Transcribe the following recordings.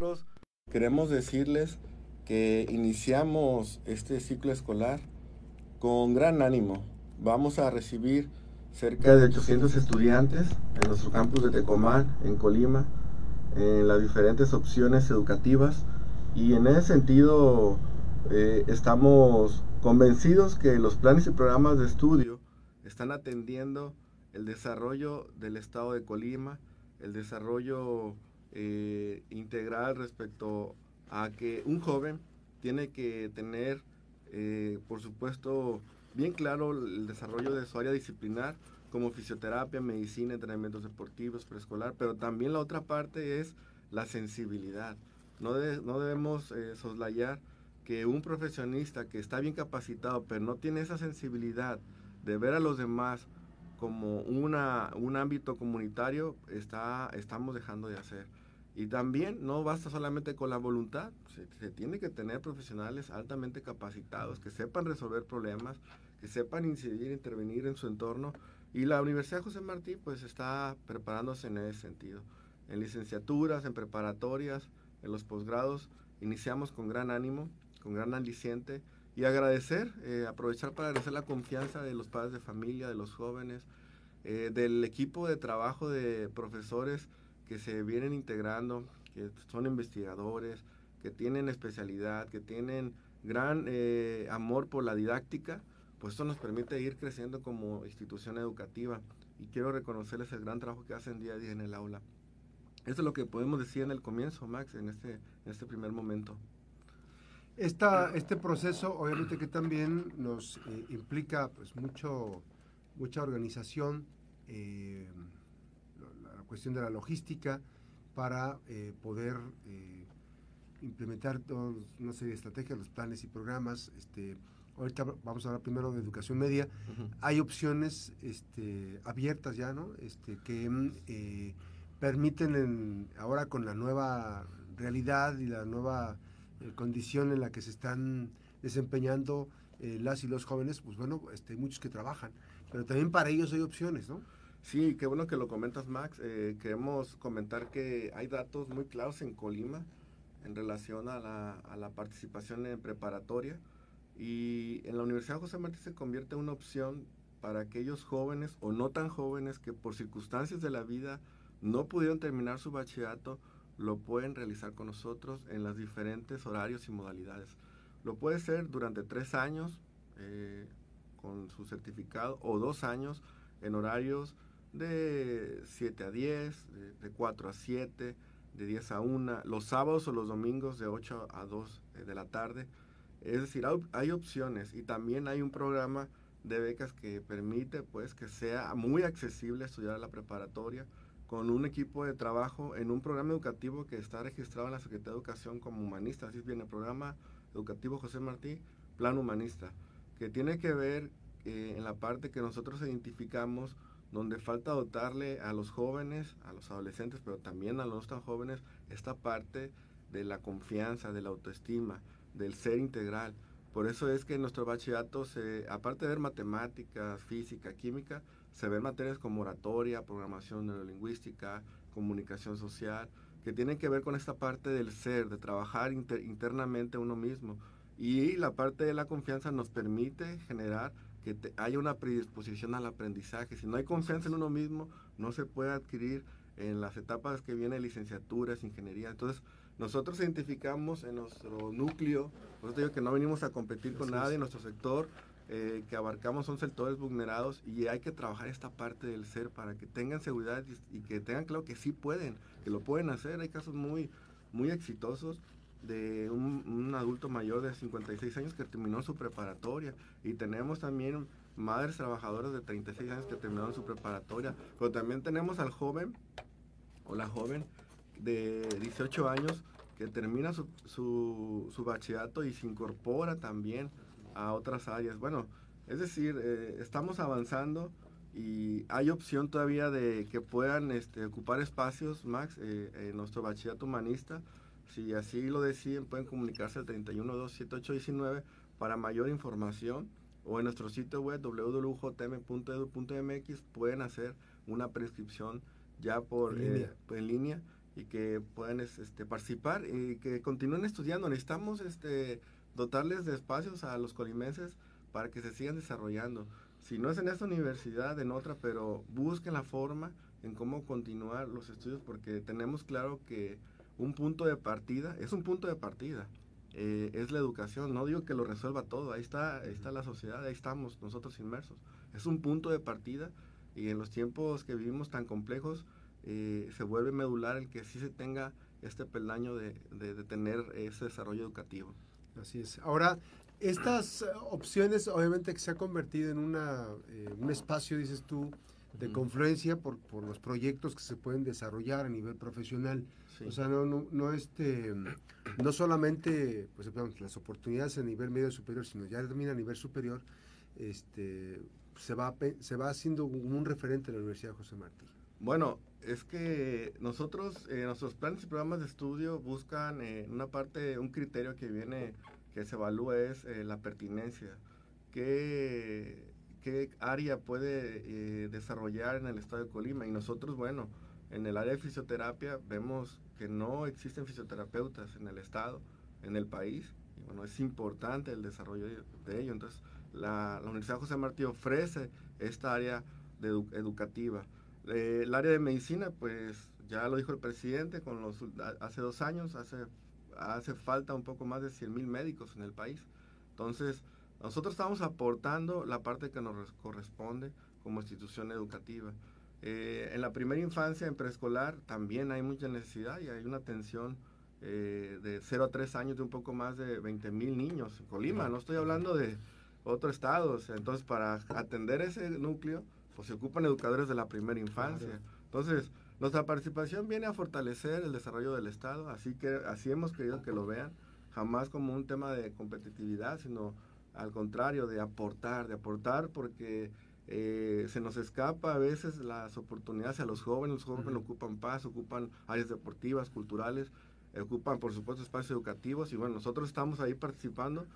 nosotros queremos decirles que iniciamos este ciclo escolar con gran ánimo. Vamos a recibir cerca de 800 estudiantes en nuestro campus de Tecomán, en Colima, en las diferentes opciones educativas. Y en ese sentido eh, estamos convencidos que los planes y programas de estudio están atendiendo el desarrollo del estado de Colima, el desarrollo eh, integral respecto a que un joven tiene que tener, eh, por supuesto, bien claro el desarrollo de su área disciplinar, como fisioterapia, medicina, entrenamientos deportivos, preescolar, pero también la otra parte es la sensibilidad. No, no debemos eh, soslayar que un profesionista que está bien capacitado, pero no tiene esa sensibilidad de ver a los demás como una, un ámbito comunitario, está, estamos dejando de hacer. Y también no basta solamente con la voluntad, se, tiene que tener profesionales altamente capacitados, que sepan resolver problemas, que sepan incidir, intervenir en su entorno. Y la Universidad José Martí pues está preparándose en ese sentido. En licenciaturas, en preparatorias, en los posgrados, iniciamos con gran ánimo, con gran aliciente y agradecer, eh, aprovechar para agradecer la confianza de los padres de familia, de los jóvenes, eh, del equipo de trabajo de profesores que se vienen integrando, que son investigadores, que tienen especialidad, que tienen gran eh, amor por la didáctica, pues esto nos permite ir creciendo como institución educativa. Y quiero reconocerles el gran trabajo que hacen día a día en el aula. Esto es lo que podemos decir en el comienzo, Max, en este, en este primer momento. Esta, este proceso, obviamente que también nos eh, implica pues mucho, mucha organización, eh, cuestión de la logística para eh, poder eh, implementar todos, una serie de estrategias, los planes y programas. Este, ahorita vamos a hablar primero de educación media. Hay opciones este, abiertas ya, ¿no? Este, que eh, permiten ahora con la nueva realidad y la nueva condición en la que se están desempeñando las y los jóvenes, pues bueno, este, hay muchos que trabajan, pero también para ellos hay opciones, ¿no? Sí, qué bueno que lo comentas, Max. Eh, queremos comentar que hay datos muy claros en Colima en relación a la, participación en preparatoria y en la Universidad José Martí se convierte en una opción para aquellos jóvenes o no tan jóvenes que por circunstancias de la vida no pudieron terminar su bachillerato, lo pueden realizar con nosotros en los diferentes horarios y modalidades. Lo puede ser durante tres años eh, con su certificado o dos años en horarios de 7 a 10, de, 4 a 7, de 10 a 1, los sábados o los domingos de 8 a 2 eh, de la tarde. Es decir, hay, opciones y también hay un programa de becas que permite pues que sea muy accesible estudiar la preparatoria con un equipo de trabajo en un programa educativo que está registrado en la Secretaría de Educación como humanista. Así bien, el programa educativo José Martí, Plan Humanista, que tiene que ver eh, en la parte que nosotros identificamos donde falta dotarle a los jóvenes, a los adolescentes, pero también a los tan jóvenes, esta parte de la confianza, de la autoestima, del ser integral. Por eso es que en nuestro bachillerato, se, aparte de ver matemáticas, física, química, se ven materias como oratoria, programación neurolingüística, comunicación social, que tienen que ver con esta parte del ser, de trabajar internamente uno mismo. Y la parte de la confianza nos permite generar que haya una predisposición al aprendizaje. Si no hay confianza en uno mismo, no se puede adquirir en las etapas que vienen licenciaturas, ingeniería. Entonces, nosotros identificamos en nuestro núcleo, por eso digo que no venimos a competir con nadie, en nuestro sector eh, que abarcamos son sectores vulnerados y hay que trabajar esta parte del ser para que tengan seguridad y, que tengan claro que sí pueden, que lo pueden hacer. Hay casos muy, muy exitosos de un, adulto mayor de 56 años que terminó su preparatoria. Y tenemos también madres trabajadoras de 36 años que terminaron su preparatoria, pero también tenemos al joven o la joven de 18 años que termina su, su, bachillerato y se incorpora también a otras áreas. Bueno, es decir, eh, estamos avanzando y hay opción todavía de que puedan este, ocupar espacios, Max, eh, en nuestro bachillerato humanista si así lo deciden, pueden comunicarse al 3127819 para mayor información o en nuestro sitio web www.jm.edu.mx pueden hacer una prescripción ya por en línea. Eh, en línea y que puedan este, participar y que continúen estudiando. Necesitamos este, dotarles de espacios a los colimenses para que se sigan desarrollando. Si no es en esta universidad, en otra, pero busquen la forma en cómo continuar los estudios porque tenemos claro que un punto de partida, es un punto de partida, eh, es la educación. No digo que lo resuelva todo, ahí está, ahí está la sociedad, ahí estamos nosotros inmersos. Es un punto de partida y en los tiempos que vivimos tan complejos eh, se vuelve medular el que sí se tenga este peldaño de, de, tener ese desarrollo educativo. Así es. Ahora, estas opciones obviamente que se ha convertido en una, eh, un espacio, dices tú, de confluencia por, por, los proyectos que se pueden desarrollar a nivel profesional. O sea, no, no, no, este, no solamente pues, las oportunidades a nivel medio superior, sino ya también a nivel superior, este, se, va, se va haciendo un referente en la Universidad José Martí. Bueno, es que nosotros, eh, nuestros planes y programas de estudio buscan eh, una parte, un criterio que viene, que se evalúa es eh, la pertinencia. ¿Qué, ¿Qué área puede eh, desarrollar en el estado de Colima? Y nosotros, bueno, en el área de fisioterapia vemos que no existen fisioterapeutas en el estado, en el país. Y bueno, es importante el desarrollo de, ello. Entonces, la, Universidad José Martí ofrece esta área de educativa. Eh, el área de medicina, pues ya lo dijo el presidente, con los, hace dos años hace, hace falta un poco más de 100 mil médicos en el país. Entonces, nosotros estamos aportando la parte que nos corresponde como institución educativa. Eh, en la primera infancia, en preescolar, también hay mucha necesidad y hay una atención eh, de 0 a 3 años de un poco más de 20 mil niños en Colima. No estoy hablando de otros estados. Entonces, para atender ese núcleo, pues se ocupan educadores de la primera infancia. Entonces, nuestra participación viene a fortalecer el desarrollo del Estado, así que así hemos querido que lo vean, jamás como un tema de competitividad, sino al contrario, de aportar, de aportar porque eh, se nos escapa a veces las oportunidades a los jóvenes, los jóvenes ocupan paz, ocupan áreas deportivas, culturales, ocupan por supuesto espacios educativos. Y bueno, nosotros estamos ahí participando,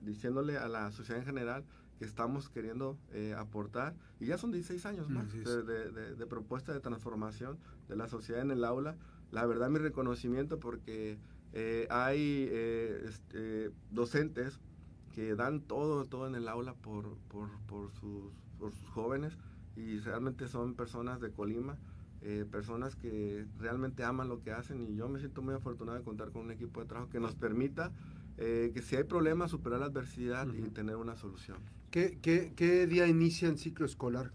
diciéndole, a la sociedad en general que estamos queriendo eh, aportar. Y ya son 16 años más de, propuesta de transformación de la sociedad en el aula. La verdad mi reconocimiento porque eh, hay este, docentes que dan todo, todo en el aula por, por, por, sus, por sus jóvenes y realmente son personas de Colima, eh, personas que realmente aman lo que hacen y yo me siento muy afortunado de contar con un equipo de trabajo que nos permita eh, que si hay problemas superar la adversidad y tener una solución. ¿Qué, qué, qué día inicia el ciclo escolar?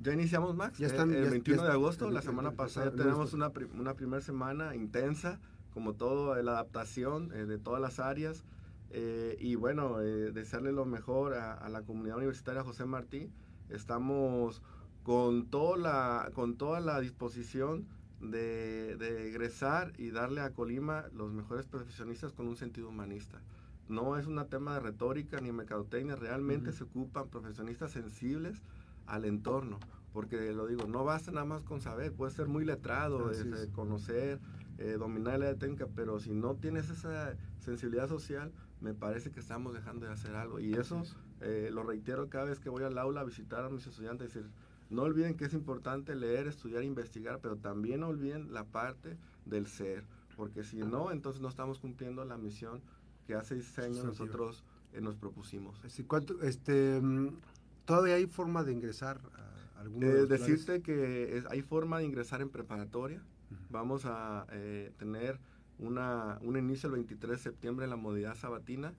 Ya iniciamos, Max. Ya están, el, 21 de agosto, la semana pasada, ya tenemos una, una primera semana intensa, como todo, la adaptación eh, de todas las áreas. Eh, y bueno, eh, desearle lo mejor a, la comunidad universitaria José Martí. Estamos con toda la, con toda la disposición de, egresar y darle a Colima los mejores profesionistas con un sentido humanista. No es un tema de retórica ni mercadotecnia, realmente se ocupan profesionistas sensibles al entorno, porque lo digo, no basta nada más con saber, puede ser muy letrado, este, conocer, eh, dominar la técnica, pero si no tienes esa sensibilidad social, me parece que estamos dejando de hacer algo. Y eso eh, lo reitero cada vez que voy al aula a visitar a mis estudiantes, decir, no olviden que es importante leer, estudiar, investigar, pero también no olviden la parte del ser, porque si no, entonces no estamos cumpliendo la misión que hace seis años nosotros eh, nos propusimos. ¿Cuánto, este, mm, ¿Todavía hay forma de ingresar a alguno de Decirte que hay forma de ingresar en preparatoria. Vamos a eh, tener una, un inicio el 23 de septiembre en la modalidad sabatina.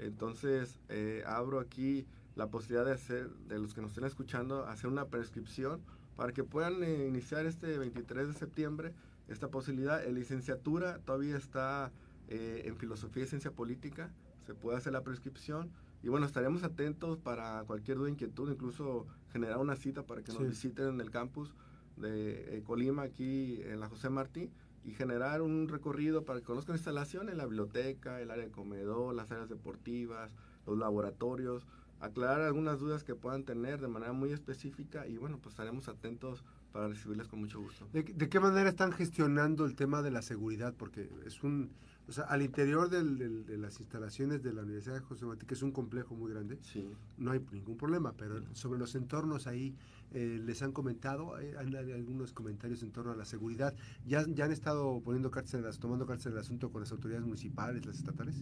Entonces, eh, abro aquí la posibilidad de hacer, de los que nos estén escuchando, hacer una prescripción para que puedan eh, iniciar este 23 de septiembre esta posibilidad. La licenciatura todavía está eh, en filosofía y ciencia política, se puede hacer la prescripción. Y bueno, estaremos atentos para cualquier duda, inquietud, incluso generar una cita para que nos visiten en el campus de Colima, aquí en la José Martí y generar un recorrido para que conozcan instalaciones, la biblioteca, el área de comedor, las áreas deportivas, los laboratorios, aclarar algunas dudas que puedan tener de manera muy específica y bueno, pues estaremos atentos para recibirles con mucho gusto. ¿De, qué manera están gestionando el tema de la seguridad? Porque es un, O sea, al interior del, de las instalaciones de la Universidad de José Martí, que es un complejo muy grande, sí. no hay ningún problema, pero sobre los entornos ahí eh, les han comentado, hay, algunos comentarios en torno a la seguridad. ¿Ya, ya han estado poniendo cárceles, tomando cárcel el asunto con las autoridades municipales, las estatales?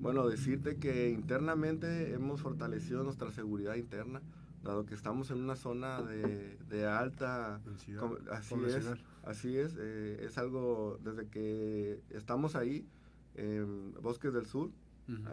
Bueno, decirte que internamente hemos fortalecido nuestra seguridad interna, dado que estamos en una zona de, de alta... así es, así es, eh, es algo desde que estamos ahí en Bosques del Sur.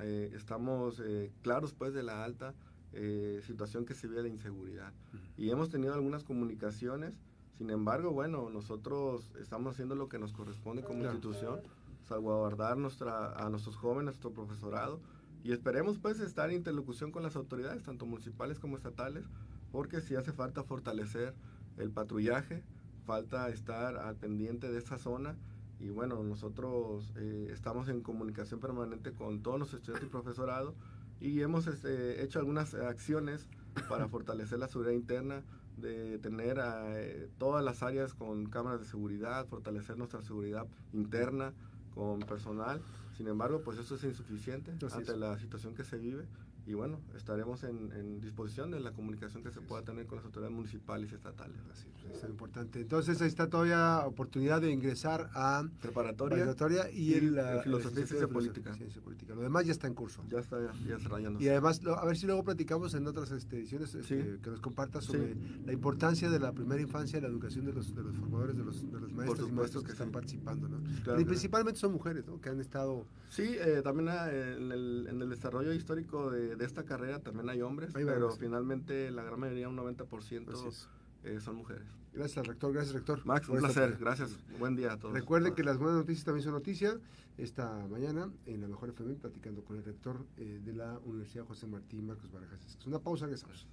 Eh, estamos eh, claros pues de la alta eh, situación que se vive de inseguridad. Y hemos tenido algunas comunicaciones, sin embargo, bueno, nosotros estamos haciendo lo que nos corresponde como institución, salvaguardar nuestra, a nuestros jóvenes, nuestro profesorado, y esperemos pues estar en interlocución con las autoridades, tanto municipales como estatales, porque si hace falta fortalecer el patrullaje, falta estar al pendiente de esa zona y bueno, nosotros eh, estamos en comunicación permanente con todos los estudiantes y profesorado y hemos este, hecho algunas acciones para fortalecer la seguridad interna, de tener eh, todas las áreas con cámaras de seguridad, fortalecer nuestra seguridad interna con personal. Sin embargo, pues eso es insuficiente ante la situación que se vive y bueno, estaremos en, disposición de la comunicación que se pueda tener con las autoridades municipales y estatales. Así, pues, es importante. Entonces, ahí está todavía oportunidad de ingresar a preparatoria, y, en la, filosofía y ciencia política. política. Lo demás ya está en curso. Ya está, ya, está rayando. Y además, a ver si luego platicamos en otras este, ediciones este, que nos compartas sobre la importancia de la primera infancia y la educación de los, de los formadores, de los, de los maestros y maestros que, están participando. ¿no? y principalmente son mujeres ¿no? que han estado... Sí, eh, también ah, en el, en el desarrollo histórico de de esta carrera también hay hombres, pero finalmente la gran mayoría, un 90%, eh, son mujeres. Gracias, rector. Gracias, rector. Max, un placer. Gracias. Buen día a todos. Recuerden que las buenas noticias también son noticias. Esta mañana, en la Mejor FM, platicando con el rector eh, de la Universidad José Martín Marcos Barajas. Es una pausa, regresamos.